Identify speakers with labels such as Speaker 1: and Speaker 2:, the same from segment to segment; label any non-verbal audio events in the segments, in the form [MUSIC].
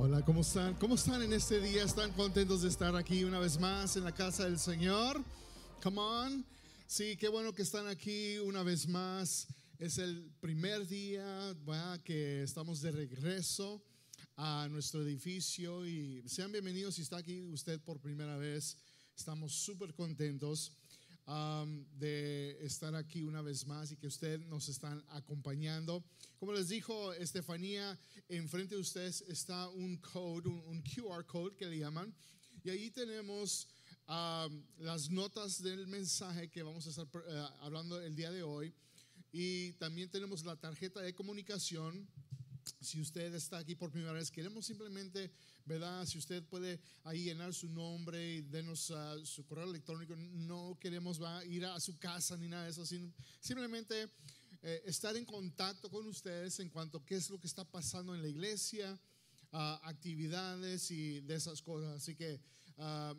Speaker 1: Hola, ¿cómo están? ¿Cómo están en este día? ¿Están contentos de estar aquí una vez más en la casa del Señor? Come on. Sí, qué bueno que están aquí una vez más. Es el primer día ¿verdad? que estamos de regreso a nuestro edificio y sean bienvenidos si está aquí usted por primera vez. Estamos súper contentos um, de estar aquí una vez más y que usted nos están acompañando. Como les dijo Estefanía, enfrente de ustedes está un code, un, un QR code que le llaman, y ahí tenemos um, las notas del mensaje que vamos a estar uh, hablando el día de hoy, y también tenemos la tarjeta de comunicación si usted está aquí por primera vez, queremos simplemente, ¿verdad? Si usted puede ahí llenar su nombre y denos uh, su correo electrónico, no queremos va, ir a su casa ni nada de eso, sino simplemente eh, estar en contacto con ustedes en cuanto a qué es lo que está pasando en la iglesia, uh, actividades y de esas cosas. Así que uh,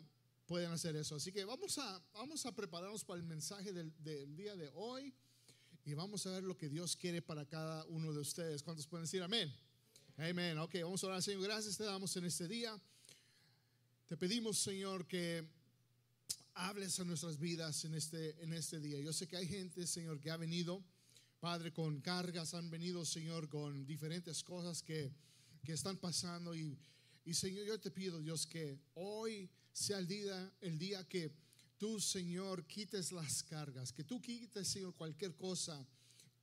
Speaker 1: pueden hacer eso. Así que vamos a, vamos a prepararnos para el mensaje del, del día de hoy y vamos a ver lo que Dios quiere para cada uno de ustedes. ¿Cuántos pueden decir amén? Amén. Ok, vamos a orar, Señor. Gracias te damos en este día. Te pedimos, Señor, que hables a nuestras vidas en este, en este día. Yo sé que hay gente, Señor, que ha venido, Padre, con cargas, han venido, Señor, con diferentes cosas que, que están pasando. Y, y, Señor, yo te pido, Dios, que hoy sea el día, el día que tú, Señor, quites las cargas, que tú quites, Señor, cualquier cosa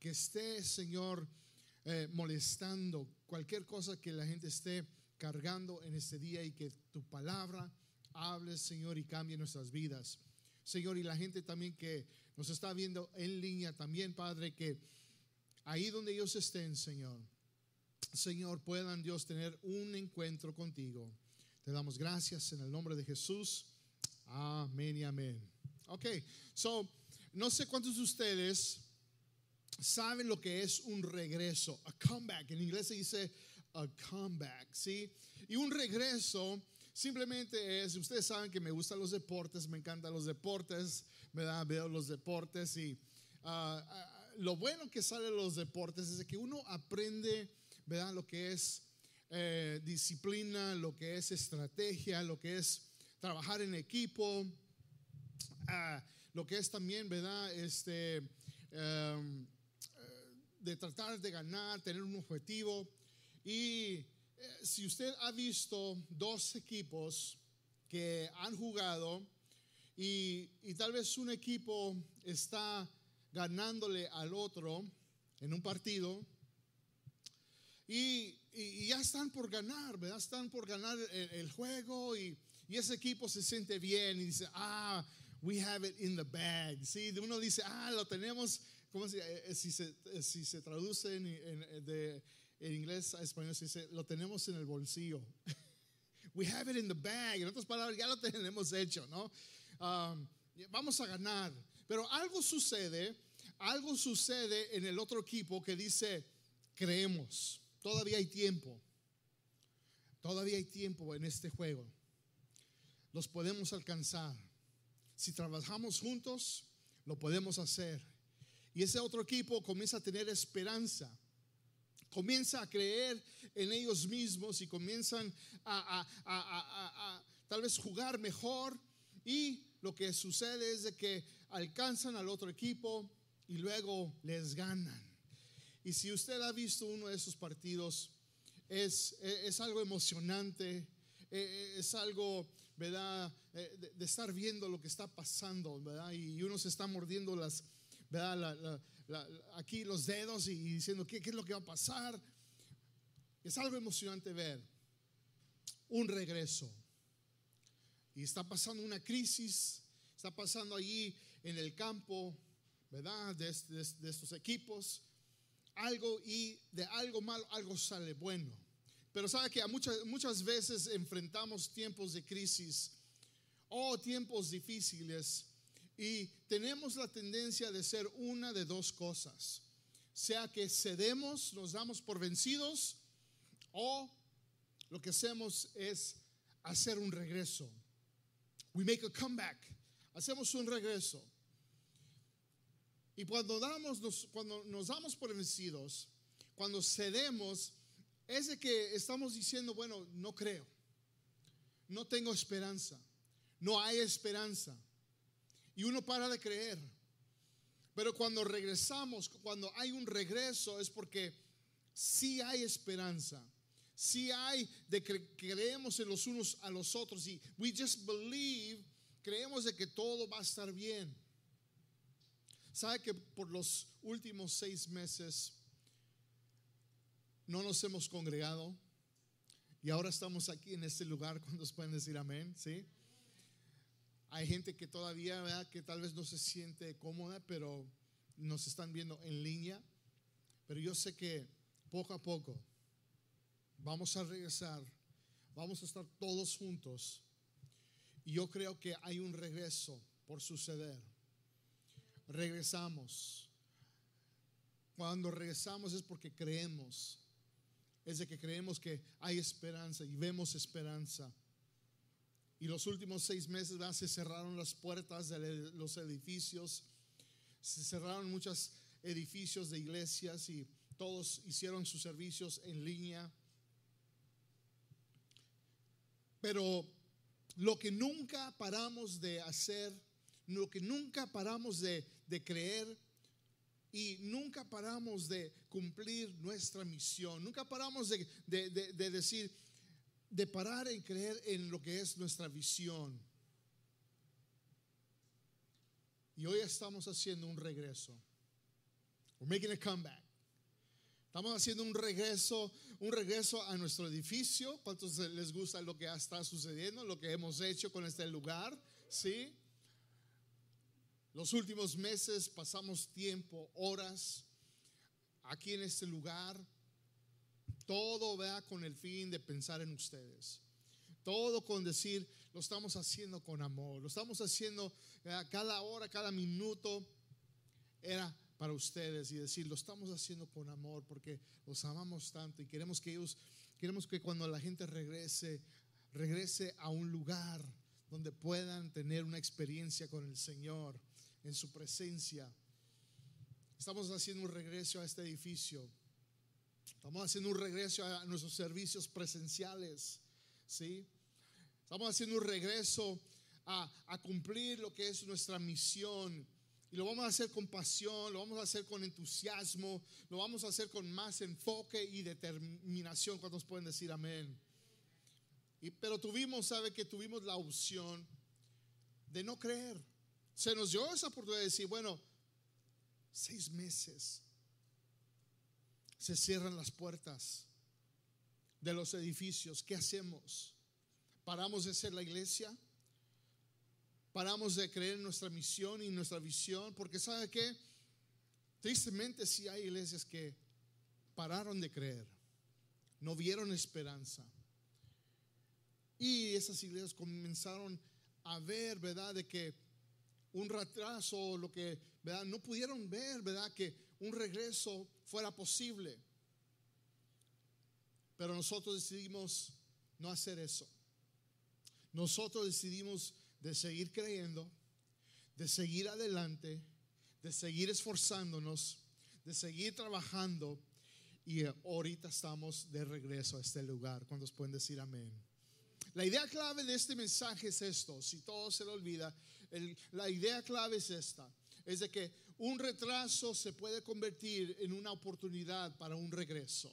Speaker 1: que esté, Señor, eh, molestando, cualquier cosa que la gente esté cargando en este día y que tu palabra hable, Señor, y cambie nuestras vidas. Señor, y la gente también que nos está viendo en línea también, Padre, que ahí donde ellos estén, Señor, Señor, puedan Dios tener un encuentro contigo. Te damos gracias en el nombre de Jesús. Amén y amén. Ok, so, no sé cuántos de ustedes saben lo que es un regreso, a comeback. En inglés se dice a comeback, ¿sí? Y un regreso simplemente es, ustedes saben que me gustan los deportes, me encantan los deportes, me da, veo los deportes y uh, uh, lo bueno que sale de los deportes es que uno aprende, ¿verdad? Lo que es eh, disciplina, lo que es estrategia, lo que es trabajar en equipo, uh, lo que es también, ¿verdad? Este, um, de tratar de ganar, tener un objetivo. Y eh, si usted ha visto dos equipos que han jugado y, y tal vez un equipo está ganándole al otro en un partido, y, y, y, ya están por ganar, ¿verdad? Están por ganar el, el juego y, y, ese equipo se siente bien y dice, ah, we have it in the bag. ¿Sí? Uno dice, ah, lo tenemos, ¿cómo se, eh, si, se, si se traduce en, en, de, en inglés a español, se dice, lo tenemos en el bolsillo. [LAUGHS] we have it in the bag. En otras palabras, ya lo tenemos hecho, ¿no? Um, vamos a ganar. Pero algo sucede, algo sucede en el otro equipo que dice, creemos. Todavía hay tiempo. Todavía hay tiempo en este juego. Los podemos alcanzar. Si trabajamos juntos, lo podemos hacer. Y ese otro equipo comienza a tener esperanza. Comienza a creer en ellos mismos y comienzan a, tal vez jugar mejor. Y lo que sucede es de que alcanzan al otro equipo y luego les ganan. Y si usted ha visto uno de esos partidos, es, es algo emocionante, es algo, ¿verdad? De, estar viendo lo que está pasando. Y uno se está mordiendo las, ¿verdad? Aquí los dedos y, diciendo, ¿qué, ¿qué es lo que va a pasar? Es algo emocionante ver un regreso. Y está pasando una crisis, está pasando allí en el campo, ¿verdad? De, de, de estos equipos algo y de algo malo algo sale bueno. Pero sabe que muchas, muchas veces enfrentamos tiempos de crisis o tiempos difíciles y tenemos la tendencia de ser una de dos cosas. Sea que cedemos, nos damos por vencidos o lo que hacemos es hacer un regreso. We make a comeback. Hacemos un regreso. Y cuando, damos, nos, cuando nos damos por vencidos, cuando cedemos, es de que estamos diciendo, bueno, no creo, no tengo esperanza, no hay esperanza. Y uno para de creer. Pero cuando regresamos, cuando hay un regreso, es porque sí hay esperanza. Sí hay de que creemos en los unos a los otros y we just believe, creemos de que todo va a estar bien. ¿Sabe que por los últimos seis meses no nos hemos congregado? Y ahora estamos aquí en este lugar, [LAUGHS] cuando pueden decir amén? ¿Sí? Hay gente que todavía, ¿verdad? que tal vez no se siente cómoda, pero nos están viendo en línea. Pero yo sé que poco a poco vamos a regresar, vamos a estar todos juntos. Y yo creo que hay un regreso por suceder. Regresamos. Cuando regresamos es porque creemos. Es de que creemos que hay esperanza y vemos esperanza. Y los últimos seis meses se cerraron las puertas de los edificios, se cerraron muchos edificios de iglesias y todos hicieron sus servicios en línea. Pero lo que nunca paramos de hacer, lo que nunca paramos de, creer y nunca paramos de cumplir nuestra misión, nunca paramos de, de decir, de parar en creer en lo que es nuestra visión. Y hoy estamos haciendo un regreso. We're making a comeback. Estamos haciendo un regreso, un regreso a nuestro edificio. ¿Cuántos les gusta lo que está sucediendo, lo que hemos hecho con este lugar? Sí. Los últimos meses pasamos tiempo, horas aquí en este lugar todo vea con el fin de pensar en ustedes. Todo con decir, lo estamos haciendo con amor. Lo estamos haciendo cada hora, cada minuto. Era para ustedes y decir, lo estamos haciendo con amor porque los amamos tanto y queremos que ellos, queremos que cuando la gente regrese, regrese a un lugar donde puedan tener una experiencia con el Señor en su presencia. Estamos haciendo un regreso a este edificio Estamos haciendo un regreso a nuestros servicios presenciales, ¿sí? Estamos haciendo un regreso a, cumplir lo que es nuestra misión. Y lo vamos a hacer con pasión, lo vamos a hacer con entusiasmo, lo vamos a hacer con más enfoque y determinación. ¿Cuántos pueden decir amén? Y, pero tuvimos, ¿sabe que tuvimos la opción de no creer? Se nos dio esa oportunidad de decir, bueno, seis meses se cierran las puertas de los edificios, ¿qué hacemos? ¿Paramos de ser la iglesia? ¿Paramos de creer en nuestra misión y nuestra visión? Porque ¿sabe qué? Tristemente sí hay iglesias que pararon de creer, no vieron esperanza. Y esas iglesias comenzaron a ver, ¿verdad? De que un retraso, lo que, ¿verdad? No pudieron ver, ¿verdad? Que un regreso fuera posible. Pero nosotros decidimos no hacer eso. Nosotros decidimos de seguir creyendo, de seguir adelante, de seguir esforzándonos, de seguir trabajando. Y ahorita estamos de regreso a este lugar. ¿Cuántos pueden decir amén? La idea clave de este mensaje es esto. Si todo se lo olvida, la idea clave es esta. Es de que un retraso se puede convertir en una oportunidad para un regreso.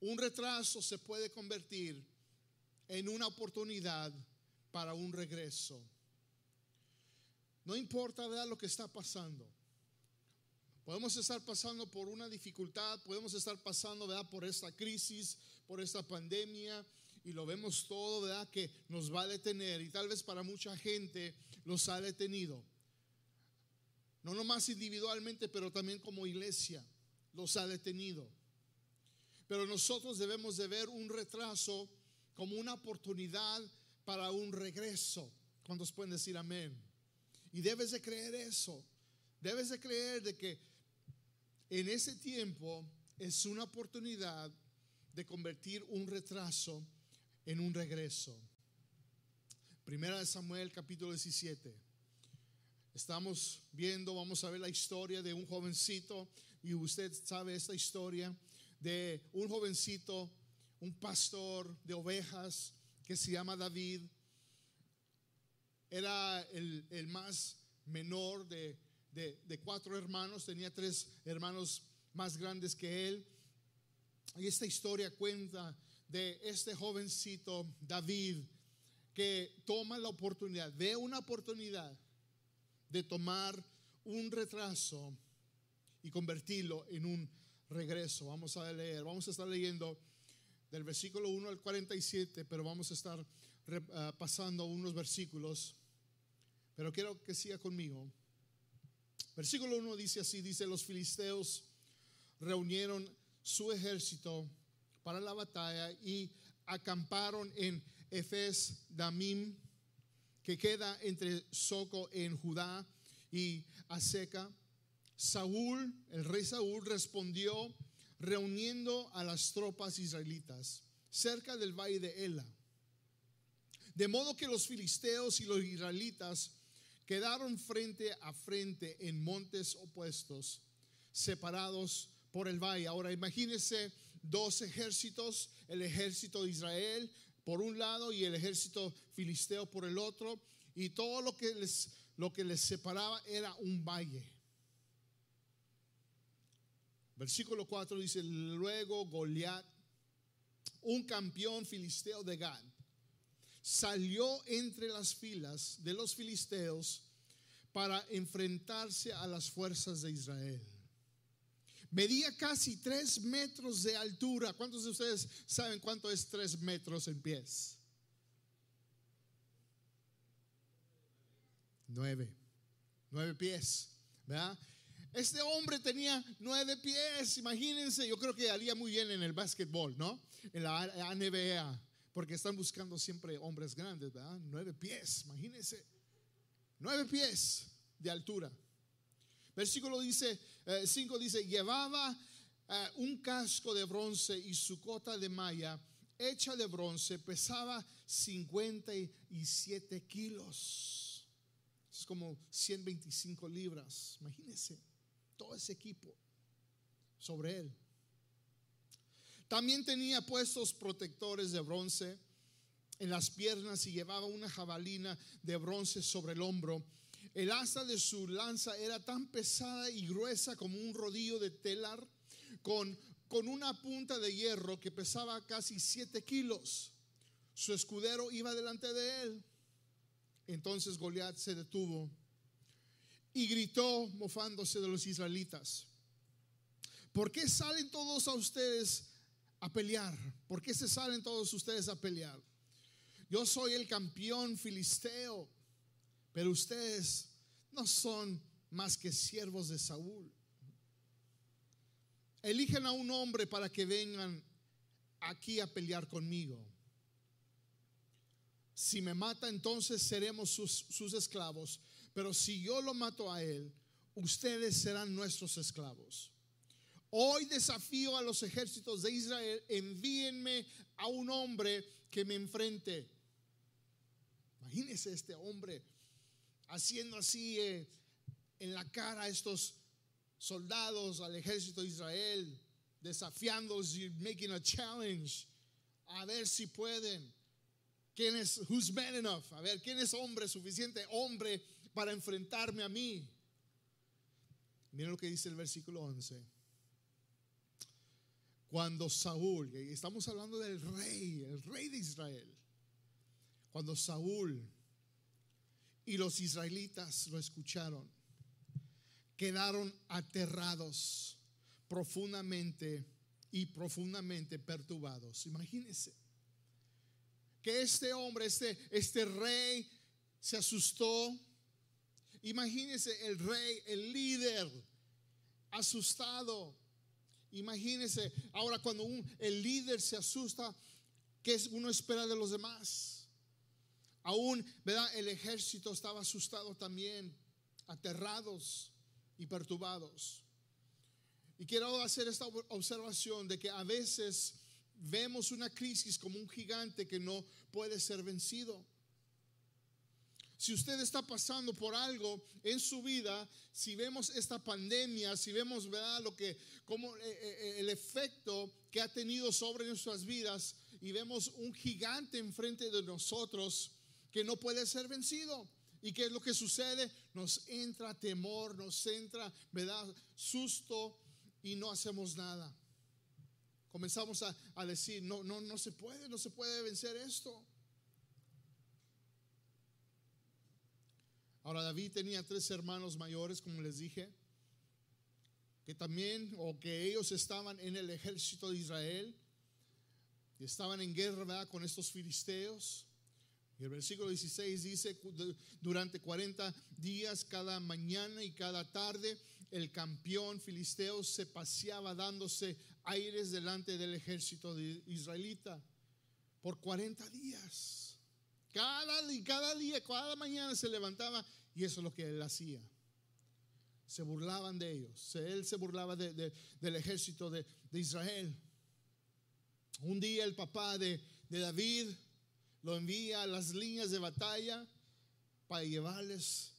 Speaker 1: Un retraso se puede convertir en una oportunidad para un regreso. No importa lo que está pasando. Podemos estar pasando por una dificultad, podemos estar pasando por esta crisis, por esta pandemia, y lo vemos todo, ¿verdad? Que nos va a detener y tal vez para mucha gente los ha detenido. No nomás individualmente, pero también como iglesia los ha detenido. Pero nosotros debemos de ver un retraso como una oportunidad para un regreso. ¿Cuántos pueden decir amén? Y debes de creer eso. Debes de creer de que en ese tiempo es una oportunidad de convertir un retraso en un regreso. Primera de Samuel capítulo 17. Estamos viendo, vamos a ver la historia de un jovencito y usted sabe esta historia de un jovencito, un pastor de ovejas que se llama David. Era el, el más menor de, de, de cuatro hermanos, tenía tres hermanos más grandes que él. Y esta historia cuenta de este jovencito David que toma la oportunidad, ve una oportunidad de tomar un retraso y convertirlo en un regreso. Vamos a leer, vamos a estar leyendo del versículo 1 al 47, pero vamos a estar uh, pasando unos versículos. Pero quiero que siga conmigo. Versículo 1 dice así, dice, los filisteos reunieron su ejército para la batalla y acamparon en Efes Damim, que queda entre Soco en Judá y Aseca. Saúl, el rey Saúl, respondió reuniendo a las tropas israelitas cerca del valle de Ela. De modo que los filisteos y los israelitas quedaron frente a frente en montes opuestos, separados por el valle. Ahora imagínense dos ejércitos, el ejército de Israel por un lado y el ejército filisteo por el otro, y todo lo que les, lo que les separaba era un valle. Versículo 4 dice, luego Goliat, un campeón filisteo de Gad, salió entre las filas de los filisteos para enfrentarse a las fuerzas de Israel. Medía casi tres metros de altura. ¿Cuántos de ustedes saben cuánto es tres metros en pies? Nueve. Nueve pies. ¿Verdad? Este hombre tenía nueve pies. Imagínense, yo creo que haría muy bien en el básquetbol, ¿no? En la NBA. Porque están buscando siempre hombres grandes, ¿verdad? Nueve pies, imagínense. Nueve pies de altura. Versículo dice, 5 eh, dice, llevaba eh, un casco de bronce y su cota de malla hecha de bronce pesaba 57 kilos. Es como 125 libras. Imagínense todo ese equipo sobre él. También tenía puestos protectores de bronce en las piernas y llevaba una jabalina de bronce sobre el hombro el asa de su lanza era tan pesada y gruesa como un rodillo de telar, con, con una punta de hierro que pesaba casi siete kilos. Su escudero iba delante de él. Entonces Goliat se detuvo y gritó, mofándose de los israelitas: ¿Por qué salen todos ustedes a pelear? ¿Por qué se salen todos ustedes a pelear? Yo soy el campeón filisteo pero ustedes no son más que siervos de Saúl. Eligen a un hombre para que vengan aquí a pelear conmigo. Si me mata, entonces seremos sus, esclavos. Pero si yo lo mato a él, ustedes serán nuestros esclavos. Hoy desafío a los ejércitos de Israel, envíenme a un hombre que me enfrente. Imagínese este hombre haciendo así eh, en la cara a estos soldados, al ejército de Israel, desafiándolos y making a challenge, a ver si pueden. ¿Quién es, who's man enough? A ver, ¿quién es hombre, suficiente hombre para enfrentarme a mí? Miren lo que dice el versículo 11. Cuando Saúl, estamos hablando del rey, el rey de Israel, cuando Saúl y los israelitas lo escucharon. Quedaron aterrados profundamente y profundamente perturbados. Imagínense que este hombre, este, este rey, se asustó. Imagínense el rey, el líder, asustado. Imagínense, ahora cuando un, el líder se asusta, ¿qué uno espera de los demás? Aún, ¿verdad? El ejército estaba asustado también, aterrados y perturbados. Y quiero hacer esta observación de que a veces vemos una crisis como un gigante que no puede ser vencido. Si usted está pasando por algo en su vida, si vemos esta pandemia, si vemos ¿verdad? lo que como eh, eh, el efecto que ha tenido sobre nuestras vidas y vemos un gigante enfrente de nosotros que no puede ser vencido. ¿Y qué es lo que sucede? Nos entra temor, nos entra, ¿verdad? Susto y no hacemos nada. Comenzamos a, a decir, no, no, no se puede, no se puede vencer esto. Ahora David tenía tres hermanos mayores, como les dije, que también, o que ellos estaban en el ejército de Israel, y estaban en guerra con estos filisteos. Y el versículo 16 dice, durante 40 días, cada mañana y cada tarde, el campeón filisteo se paseaba dándose aires delante del ejército de israelita por 40 días. Cada, cada día, cada mañana se levantaba y eso es lo que él hacía. Se burlaban de ellos. Él se burlaba del ejército de, Israel. Un día el papá de, de David lo envía a las líneas de batalla para llevarles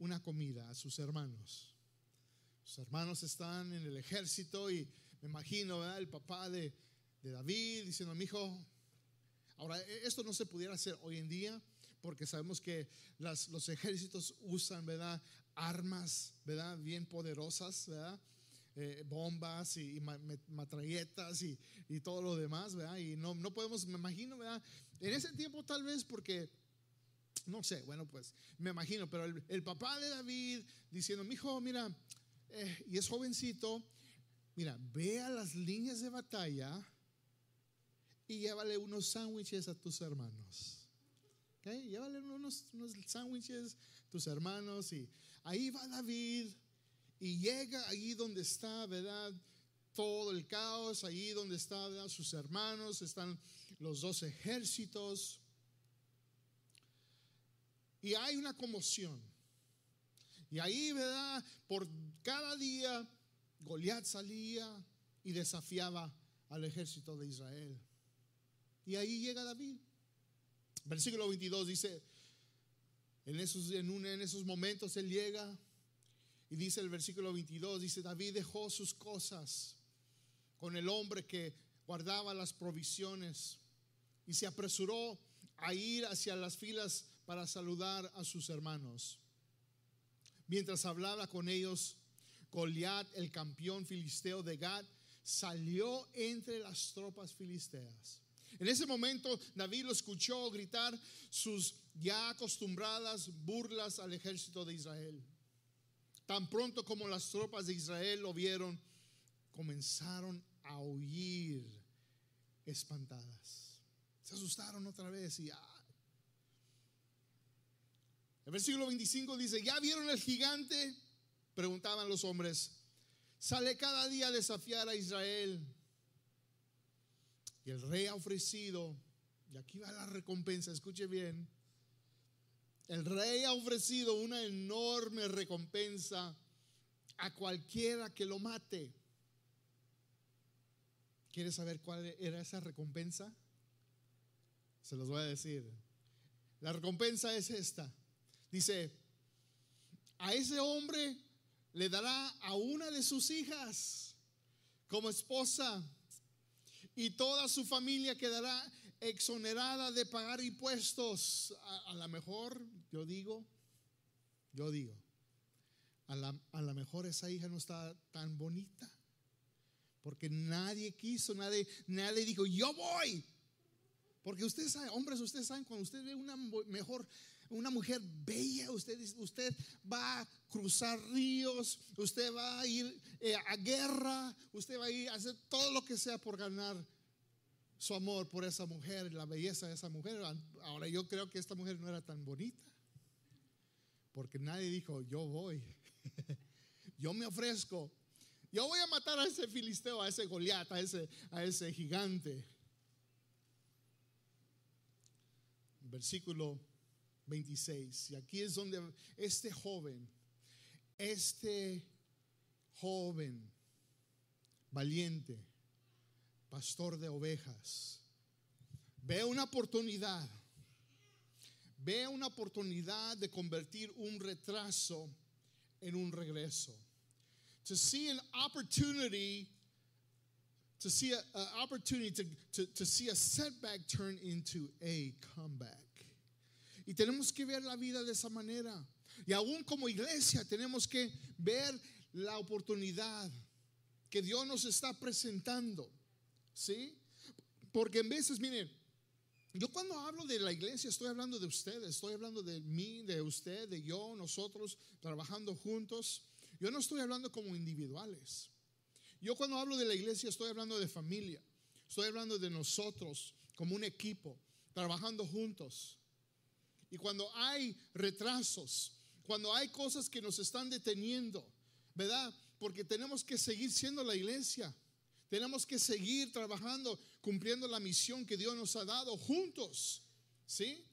Speaker 1: una comida a sus hermanos. Sus hermanos están en el ejército y me imagino el papá de, de David diciendo, mi hijo, Ahora, e, esto no se pudiera hacer hoy en día porque sabemos que los ejércitos usan, ¿verdad? Armas, ¿verdad? Bien poderosas, ¿verdad? Eh, bombas y, matralletas y, todo lo demás, ¿verdad? Y no, no podemos, me imagino, ¿verdad? En ese tiempo tal vez porque, no sé, bueno, pues me imagino, pero el, papá de David diciendo, mi hijo, mira, eh, y es jovencito, mira, ve a las líneas de batalla y llévale unos sándwiches a tus hermanos. ¿Okay? Llévale unos, unos sándwiches a tus hermanos y ahí va David y llega ahí donde está, ¿verdad? Todo el caos, ahí donde están sus hermanos, están los dos ejércitos. Y hay una conmoción. Y ahí, ¿verdad? Por cada día, Goliat salía y desafiaba al ejército de Israel. Y ahí llega David. Versículo 22 dice, en esos, en, en esos momentos él llega y dice el versículo 22, dice, David dejó sus cosas con el hombre que guardaba las provisiones y se apresuró a ir hacia las filas para saludar a sus hermanos. Mientras hablaba con ellos, Goliat, el campeón filisteo de Gad, salió entre las tropas filisteas. En ese momento David lo escuchó gritar sus ya acostumbradas burlas al ejército de Israel. Tan pronto como las tropas de Israel lo vieron, comenzaron a huir espantadas. Se asustaron otra vez y El versículo 25 dice, ¿ya vieron el gigante? Preguntaban los hombres. Sale cada día a desafiar a Israel. Y el rey ha ofrecido, y aquí va la recompensa, escuche bien, el rey ha ofrecido una enorme recompensa a cualquiera que lo mate. ¿Quieres saber cuál era esa recompensa? Se los voy a decir. La recompensa es esta. Dice, a ese hombre le dará a una de sus hijas como esposa y toda su familia quedará exonerada de pagar impuestos. A, lo mejor, yo digo, yo digo, a lo mejor esa hija no está tan bonita. Porque nadie quiso, nadie, nadie dijo, yo voy. Porque ustedes saben, hombres, ustedes saben, cuando usted ve una mejor, una mujer bella, usted, usted va a cruzar ríos, usted va a ir eh, a guerra, usted va a ir a hacer todo lo que sea por ganar su amor por esa mujer, la belleza de esa mujer. Ahora yo creo que esta mujer no era tan bonita, porque nadie dijo, yo voy, [LAUGHS] yo me ofrezco, yo voy a matar a ese filisteo, a ese Goliat, a ese, a ese gigante. Versículo 26. Y aquí es donde este joven, este joven valiente, pastor de ovejas, ve una oportunidad, ve una oportunidad de convertir un retraso en un regreso. To see an opportunity, to see an opportunity to, to, to see a setback turn into a comeback. Y tenemos que ver la vida de esa manera. Y aún como iglesia tenemos que ver la oportunidad que Dios nos está presentando. ¿Sí? Porque en veces, miren, yo cuando hablo de la iglesia estoy hablando de ustedes, estoy hablando de mí, de usted, de yo, nosotros, trabajando juntos. Yo no estoy hablando como individuales. Yo cuando hablo de la iglesia estoy hablando de familia, estoy hablando de nosotros como un equipo, trabajando juntos. Y cuando hay retrasos, cuando hay cosas que nos están deteniendo, ¿verdad? Porque tenemos que seguir siendo la iglesia. Tenemos que seguir trabajando, cumpliendo la misión que Dios nos ha dado juntos. ¿Sí?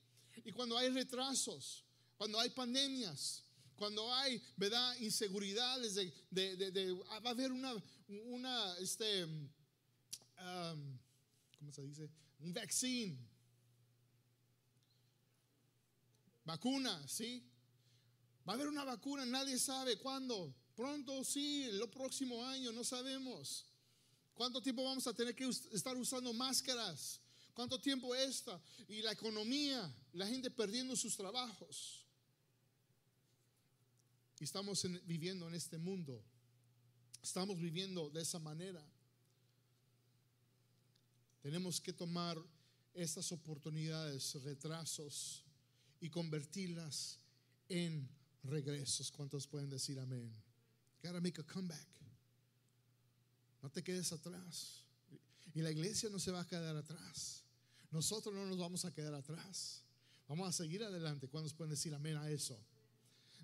Speaker 1: Y cuando hay retrasos, cuando hay pandemias, cuando hay, ¿verdad? Inseguridades de, de, va a haber una, una, este, um, ¿cómo se dice? Un vaccine. Vacuna, ¿sí? Va a haber una vacuna, nadie sabe cuándo. Pronto, sí, el próximo año, no sabemos. ¿Cuánto tiempo vamos a tener que estar usando máscaras? ¿Cuánto tiempo esta? Y la economía, la gente perdiendo sus trabajos. Y estamos viviendo en este mundo. Estamos viviendo de esa manera. Tenemos que tomar estas oportunidades, retrasos, y convertirlas en regresos. ¿Cuántos pueden decir amén? Gotta make a comeback. No te quedes atrás. Y la iglesia no se va a quedar atrás. Nosotros no nos vamos a quedar atrás. Vamos a seguir adelante. ¿Cuántos pueden decir amén a eso?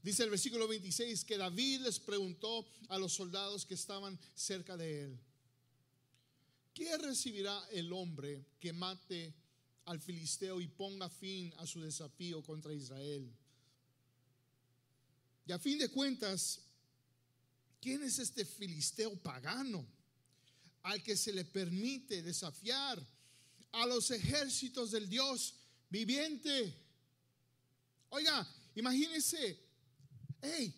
Speaker 1: Dice el versículo 26 que David les preguntó a los soldados que estaban cerca de él, ¿qué recibirá el hombre que mate al filisteo y ponga fin a su desafío contra Israel? Y a fin de cuentas, ¿quién es este filisteo pagano? Al que se le permite desafiar a los ejércitos del Dios viviente. Oiga, imagínese, hey,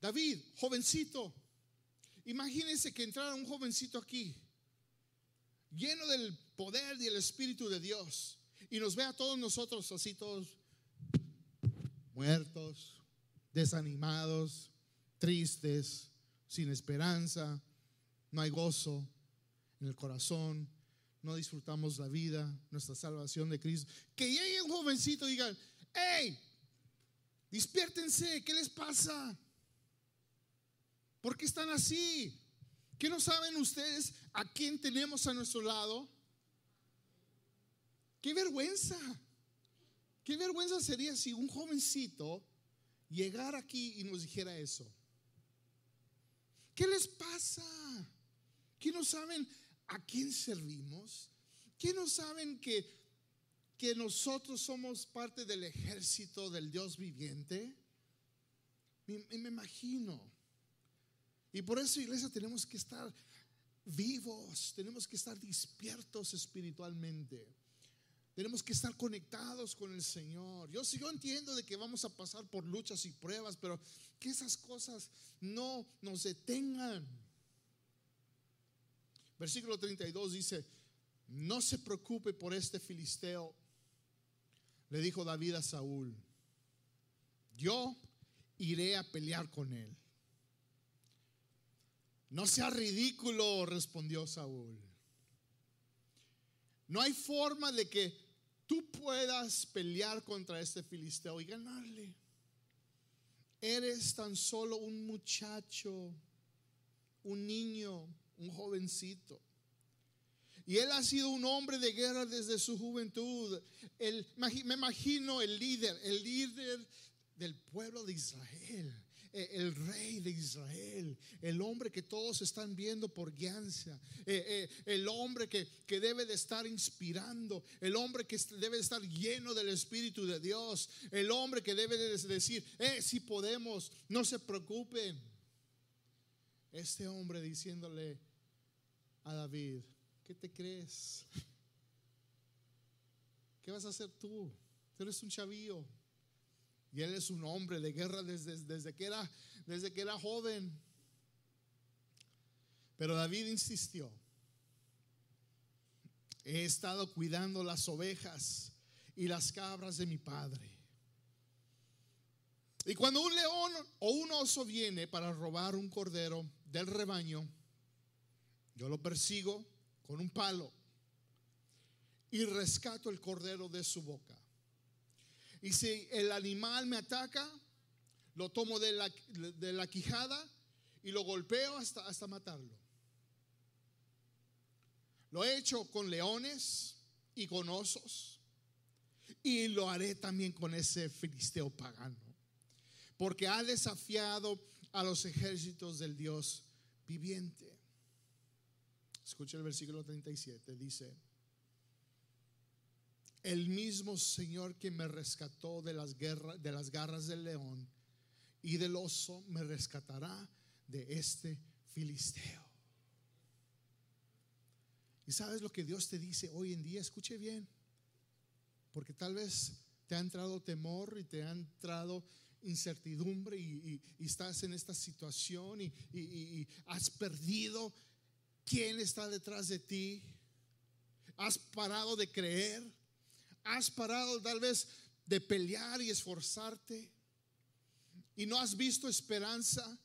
Speaker 1: David, jovencito, imagínese que entrara un jovencito aquí, lleno del poder y el Espíritu de Dios, y nos ve a todos nosotros así, todos muertos, desanimados, tristes, sin esperanza no hay gozo en el corazón, no disfrutamos la vida, nuestra salvación de Cristo. Que llegue un jovencito y digan, hey, despiértense, ¿qué les pasa? ¿Por qué están así? ¿Qué no saben ustedes a quién tenemos a nuestro lado? Qué vergüenza. Qué vergüenza sería si un jovencito llegara aquí y nos dijera eso. ¿Qué les pasa? ¿Qué no saben a quién servimos? ¿Qué no saben que, que nosotros somos parte del ejército del Dios viviente? Me, me imagino. Y por eso, iglesia, tenemos que estar vivos, tenemos que estar despiertos espiritualmente. Tenemos que estar conectados con el Señor. Yo, yo entiendo de que vamos a pasar por luchas y pruebas, pero que esas cosas no nos detengan. Versículo 32 dice, no se preocupe por este filisteo, le dijo David a Saúl, yo iré a pelear con él. No sea ridículo, respondió Saúl. No hay forma de que tú puedas pelear contra este filisteo y ganarle. Eres tan solo un muchacho, un niño un jovencito. Y él ha sido un hombre de guerra desde su juventud. me imagino el líder, el líder del pueblo de Israel, e, el rey de Israel, el hombre que todos están viendo por guianza, e, e, el hombre que, que, debe de estar inspirando, el hombre que debe de estar lleno del Espíritu de Dios, el hombre que debe de decir, eh, si podemos, no se preocupen. Este hombre diciéndole, a David, ¿qué te crees? ¿Qué vas a hacer tú? Tú eres un chavío. Y él es un hombre de guerra desde, desde, que, era, desde que era joven. Pero David insistió. He estado cuidando las ovejas y las cabras de mi padre. Y cuando un león o un oso viene para robar un cordero del rebaño, yo lo persigo con un palo y rescato el cordero de su boca. Y si el animal me ataca, lo tomo de la, de la quijada y lo golpeo hasta, hasta matarlo. Lo he hecho con leones y con osos. Y lo haré también con ese filisteo pagano. Porque ha desafiado a los ejércitos del Dios viviente. Escucha el versículo 37. Dice, el mismo Señor que me rescató de las, guerras, de las garras del león y del oso, me rescatará de este filisteo. ¿Y sabes lo que Dios te dice hoy en día? Escuche bien, porque tal vez te ha entrado temor y te ha entrado incertidumbre y, estás en esta situación y has perdido quién está detrás de ti. Has parado de creer Has parado tal vez de pelear y esforzarte y no has visto esperanza.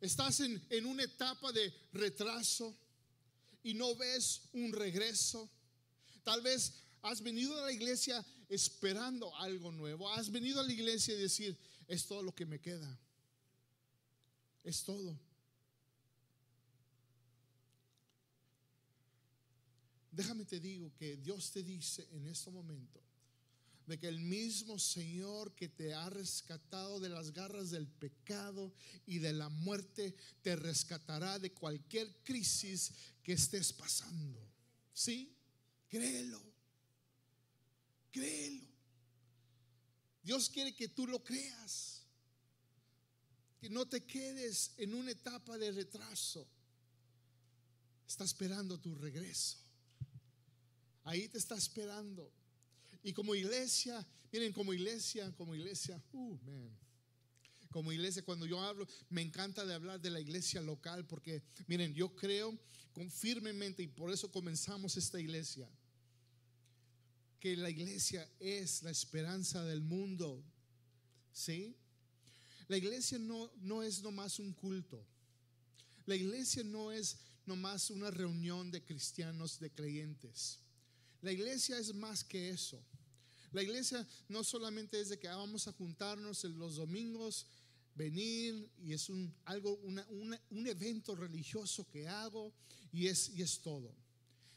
Speaker 1: Estás en, en una etapa de retraso y no ves un regreso. Tal vez has venido a la iglesia esperando algo nuevo. Has venido a la iglesia y decir, es todo lo que me queda. Es todo. Déjame te digo que Dios te dice en este momento de que el mismo Señor que te ha rescatado de las garras del pecado y de la muerte, te rescatará de cualquier crisis que estés pasando. ¿Sí? Créelo. Créelo. Dios quiere que tú lo creas. Que no te quedes en una etapa de retraso. Está esperando tu regreso. Ahí te está esperando. Y como iglesia, miren, como iglesia, como iglesia, uh, Como iglesia, cuando yo hablo, me encanta de hablar de la iglesia local, porque miren, yo creo firmemente, y por eso comenzamos esta iglesia, que la iglesia es la esperanza del mundo. ¿Sí? La iglesia no, no es nomás un culto. La iglesia no es nomás una reunión de cristianos, de creyentes. La iglesia es más que eso. La iglesia no solamente es de que vamos a juntarnos los domingos, venir y es un, algo, un evento religioso que hago y es, y es todo.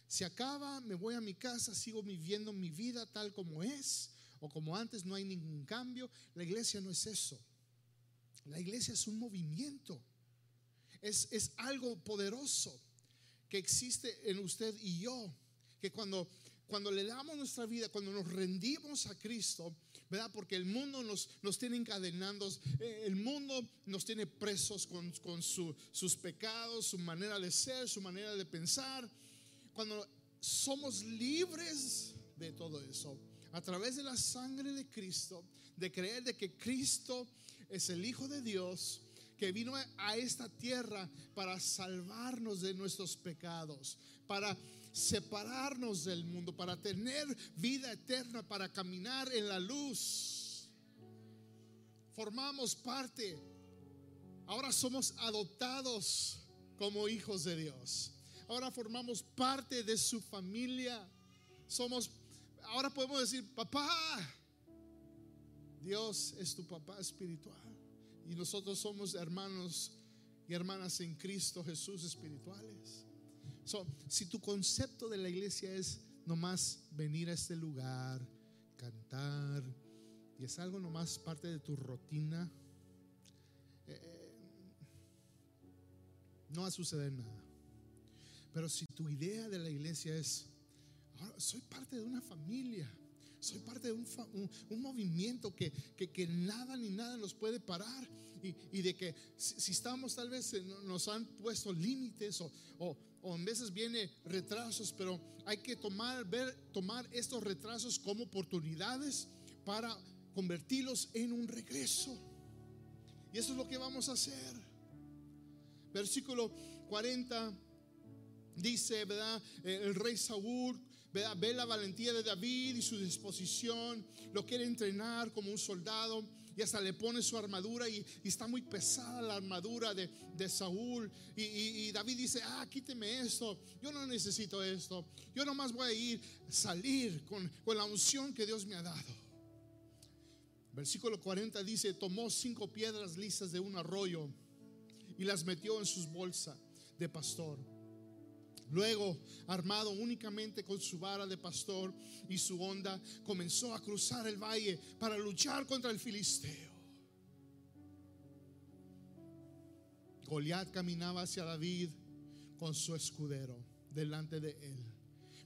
Speaker 1: Se acaba, me voy a mi casa, sigo viviendo mi vida tal como es o como antes, no hay ningún cambio. La iglesia no es eso. La iglesia es un movimiento. Es, es algo poderoso que existe en usted y yo. Que cuando cuando le damos nuestra vida, cuando nos rendimos a Cristo, ¿verdad? Porque el mundo nos, nos tiene encadenados, eh, el mundo nos tiene presos con, con sus pecados, su manera de ser, su manera de pensar. Cuando somos libres de todo eso, a través de la sangre de Cristo, de creer de que Cristo es el Hijo de Dios, que vino a esta tierra para salvarnos de nuestros pecados, para separarnos del mundo, para tener vida eterna, para caminar en la luz. Formamos parte. Ahora somos adoptados como hijos de Dios. Ahora formamos parte de su familia. Somos, ahora podemos decir, papá, Dios es tu papá espiritual. Y nosotros somos hermanos y hermanas en Cristo Jesús espirituales si tu concepto de la iglesia es nomás venir a este lugar, cantar, y es algo nomás parte de tu rutina, eh, eh, no va a suceder nada. Pero si tu idea de la iglesia es, soy parte de una familia, soy parte de un, movimiento que, que, nada ni nada nos puede parar. Y, de que si, estamos tal vez nos han puesto límites o, o, en veces viene retrasos, pero hay que tomar, ver, tomar estos retrasos como oportunidades para convertirlos en un regreso. Y eso es lo que vamos a hacer. Versículo 40 dice, ¿verdad? Eh, el rey Saúl Ve la valentía de David y su disposición. Lo quiere entrenar como un soldado y hasta le pone su armadura y, está muy pesada la armadura de, Saúl. Y, David dice, ah, quíteme esto. Yo no necesito esto. Yo nomás voy a ir, salir con, con la unción que Dios me ha dado. Versículo 40 dice, tomó cinco piedras lisas de un arroyo y las metió en sus bolsas de pastor Luego, armado únicamente con su vara de pastor y su onda, comenzó a cruzar el valle para luchar contra el filisteo. Goliat caminaba hacia David con su escudero delante de él,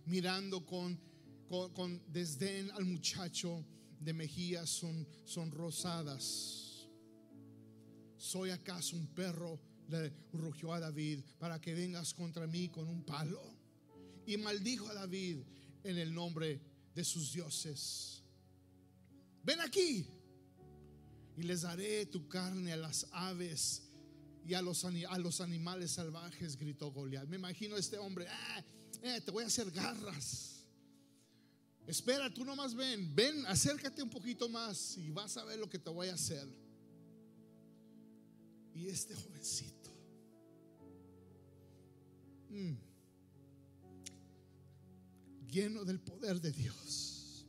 Speaker 1: mirando con, con, desdén al muchacho de mejillas son, son rosadas. ¿Soy acaso un perro? Le rugió a David, para que vengas contra mí con un palo. Y maldijo a David en el nombre de sus dioses. Ven aquí y les daré tu carne a las aves y a los, a los animales salvajes, gritó Goliat. Me imagino a este hombre, ah, eh, te voy a hacer garras. Espera, tú nomás ven, ven, acércate un poquito más y vas a ver lo que te voy a hacer. Y este jovencito, mm, lleno del poder de Dios,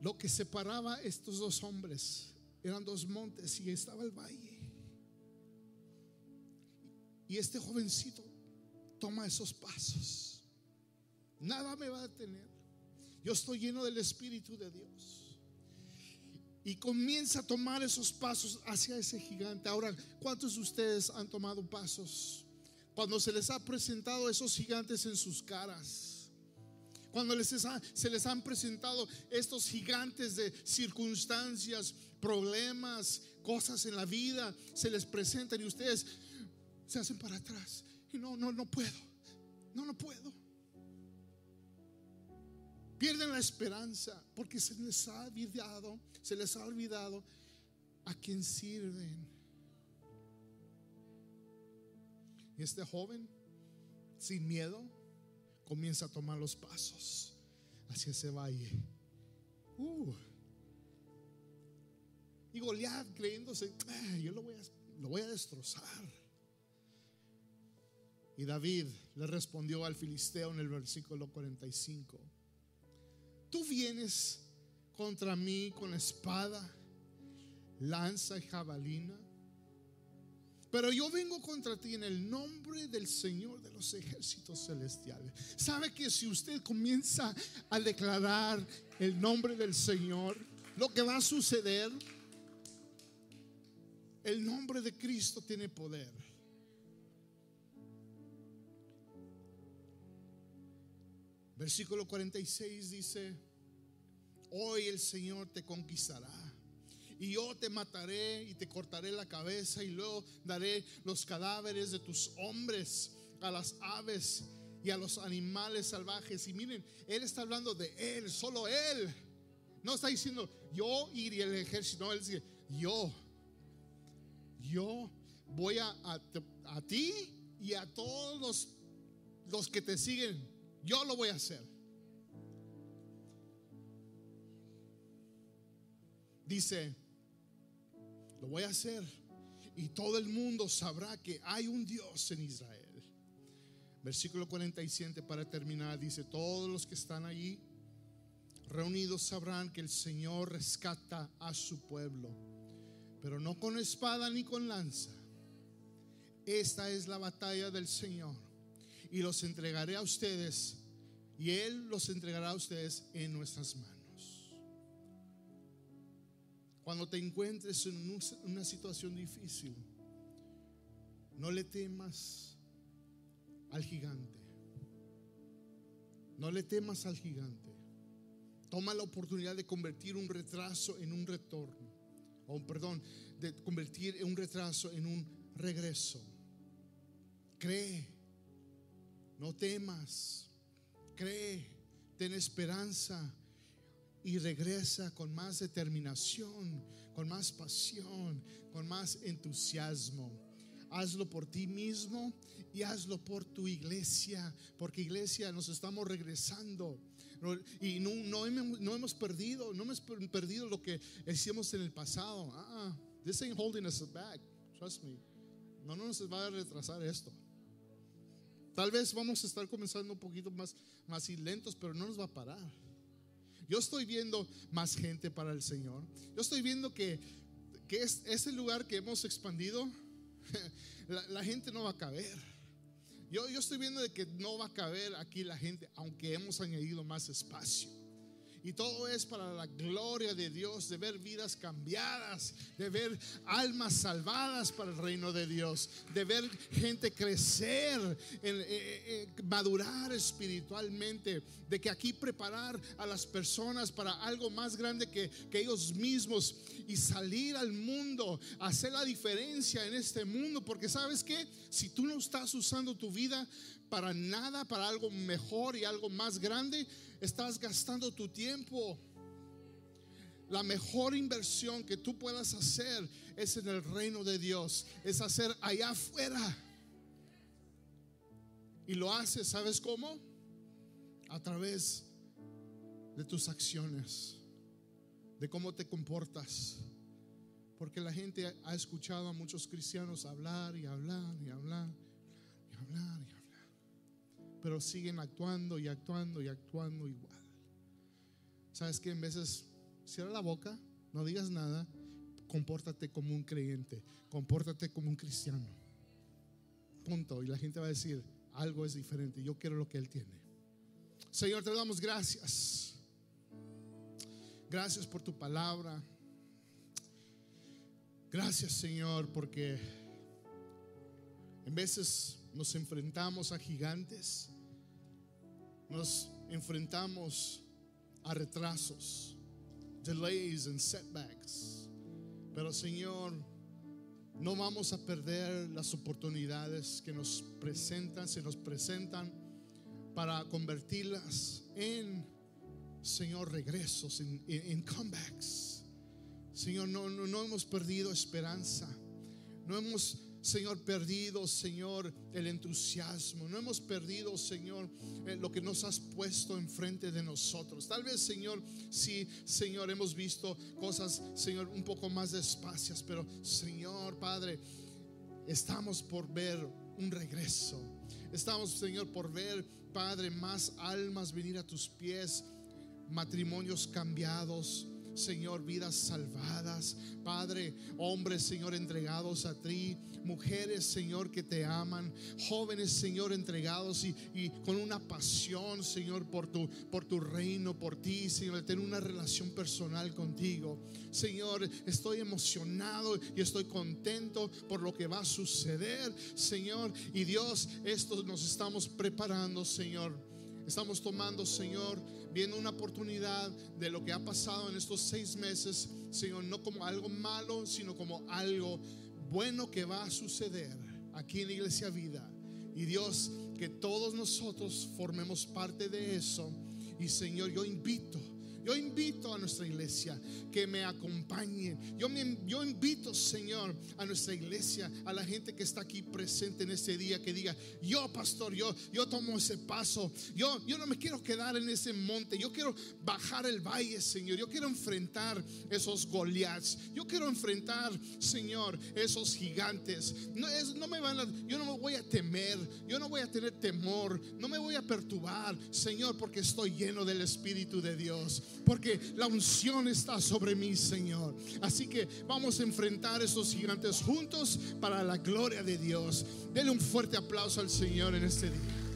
Speaker 1: lo que separaba estos dos hombres eran dos montes y estaba el valle. Y este jovencito toma esos pasos. Nada me va a detener. Yo estoy lleno del Espíritu de Dios y comienza a tomar esos pasos hacia ese gigante. Ahora, ¿cuántos de ustedes han tomado pasos cuando se les ha presentado esos gigantes en sus caras? Cuando les se les han presentado estos gigantes de circunstancias, problemas, cosas en la vida, se les presentan y ustedes se hacen para atrás. Y no, no, no puedo. No, no puedo. Pierden la esperanza porque se les ha olvidado, se les ha olvidado a quien sirven. Y este joven, sin miedo, comienza a tomar los pasos hacia ese valle. Uh. Y Goliat creyéndose, ah, yo lo voy, a, lo voy a destrozar. Y David le respondió al filisteo en el versículo 45 tú vienes contra mí con espada, lanza y jabalina. Pero yo vengo contra ti en el nombre del Señor de los ejércitos celestiales. ¿Sabe que si usted comienza a declarar el nombre del Señor, lo que va a suceder, el nombre de Cristo tiene poder. Versículo 46 dice, hoy el Señor te conquistará. Y yo te mataré y te cortaré la cabeza y luego daré los cadáveres de tus hombres a las aves y a los animales salvajes. Y miren, Él está hablando de Él, solo Él. No está diciendo yo y el ejército, no, Él dice yo. Yo voy a, a, ti y a todos los, los que te siguen yo lo voy a hacer. Dice, lo voy a hacer y todo el mundo sabrá que hay un Dios en Israel. Versículo 47 para terminar dice, todos los que están allí reunidos sabrán que el Señor rescata a su pueblo, pero no con espada ni con lanza. Esta es la batalla del Señor y los entregaré a ustedes y Él los entregará a ustedes en nuestras manos. Cuando te encuentres en una situación difícil, no le temas al gigante. No le temas al gigante. Toma la oportunidad de convertir un retraso en un retorno. o perdón, de convertir un retraso en un regreso. Cree, no temas, cree, ten esperanza y regresa con más determinación, con más pasión, con más entusiasmo. Hazlo por ti mismo y hazlo por tu iglesia, porque iglesia nos estamos regresando. Y no, no, hemos perdido, no hemos perdido lo que hicimos en el pasado. Ah, this ain't holding us back. Trust me. No, no nos va a retrasar esto. Tal vez vamos a estar comenzando un poquito más, más lentos, pero no nos va a parar. Yo estoy viendo más gente para el Señor. Yo estoy viendo que, que es, ese lugar que hemos expandido, [LAUGHS] la, la gente no va a caber. Yo, yo estoy viendo de que no va a caber aquí la gente, aunque hemos añadido más espacio. Y todo es para la gloria de Dios, de ver vidas cambiadas, de ver almas salvadas para el reino de Dios, de ver gente crecer, en, eh, eh, eh, madurar espiritualmente, de que aquí preparar a las personas para algo más grande que, que ellos mismos y salir al mundo, hacer la diferencia en este mundo, porque sabes que si tú no estás usando tu vida para nada, para algo mejor y algo más grande, estás gastando tu tiempo. La mejor inversión que tú puedas hacer es en el reino de Dios, es hacer allá afuera. Y lo haces, ¿sabes cómo? A través de tus acciones, de cómo te comportas. Porque la gente ha escuchado a muchos cristianos hablar y hablar y hablar y hablar pero siguen actuando y actuando y actuando igual. ¿Sabes que En veces cierra la boca, no digas nada, compórtate como un creyente, compórtate como un cristiano. Punto. Y la gente va a decir, algo es diferente, yo quiero lo que Él tiene. Señor, te damos gracias. Gracias por tu palabra. Gracias, Señor, porque en veces nos enfrentamos a gigantes, nos enfrentamos a retrasos, delays and setbacks. Pero Señor, no vamos a perder las oportunidades que nos presentan, se nos presentan para convertirlas en, Señor, regresos, en, comebacks. Señor, no, no, no hemos perdido esperanza. No hemos Señor, perdido, Señor, el entusiasmo. No hemos perdido, Señor, eh, lo que nos has puesto enfrente de nosotros. Tal vez, Señor, sí, Señor, hemos visto cosas, Señor, un poco más despacias, pero, Señor, Padre, estamos por ver un regreso. Estamos, Señor, por ver, Padre, más almas venir a tus pies, matrimonios cambiados Señor, vidas salvadas. Padre, hombres, Señor, entregados a ti. Mujeres, Señor, que te aman. Jóvenes, Señor, entregados y, con una pasión, Señor, por tu, por tu reino, por ti, Señor, de tener una relación personal contigo. Señor, estoy emocionado y estoy contento por lo que va a suceder, Señor. Y Dios, esto nos estamos preparando, Señor. Estamos tomando, Señor, viendo una oportunidad de lo que ha pasado en estos seis meses, Señor, no como algo malo, sino como algo bueno que va a suceder aquí en Iglesia Vida. Y Dios, que todos nosotros formemos parte de eso. Y Señor, yo invito yo invito a nuestra iglesia que me acompañen. Yo, me, yo invito, Señor, a nuestra iglesia, a la gente que está aquí presente en este día, que diga, yo, pastor, yo, yo tomo ese paso. Yo, yo no me quiero quedar en ese monte. Yo quiero bajar el valle, Señor. Yo quiero enfrentar esos Goliaths. Yo quiero enfrentar, Señor, esos gigantes. No, es, no me van yo no me voy a temer. Yo no voy a tener temor. No me voy a perturbar, Señor, porque estoy lleno del Espíritu de Dios porque la unción está sobre mí, Señor. Así que vamos a enfrentar esos gigantes juntos para la gloria de Dios. Dele un fuerte aplauso al Señor en este día.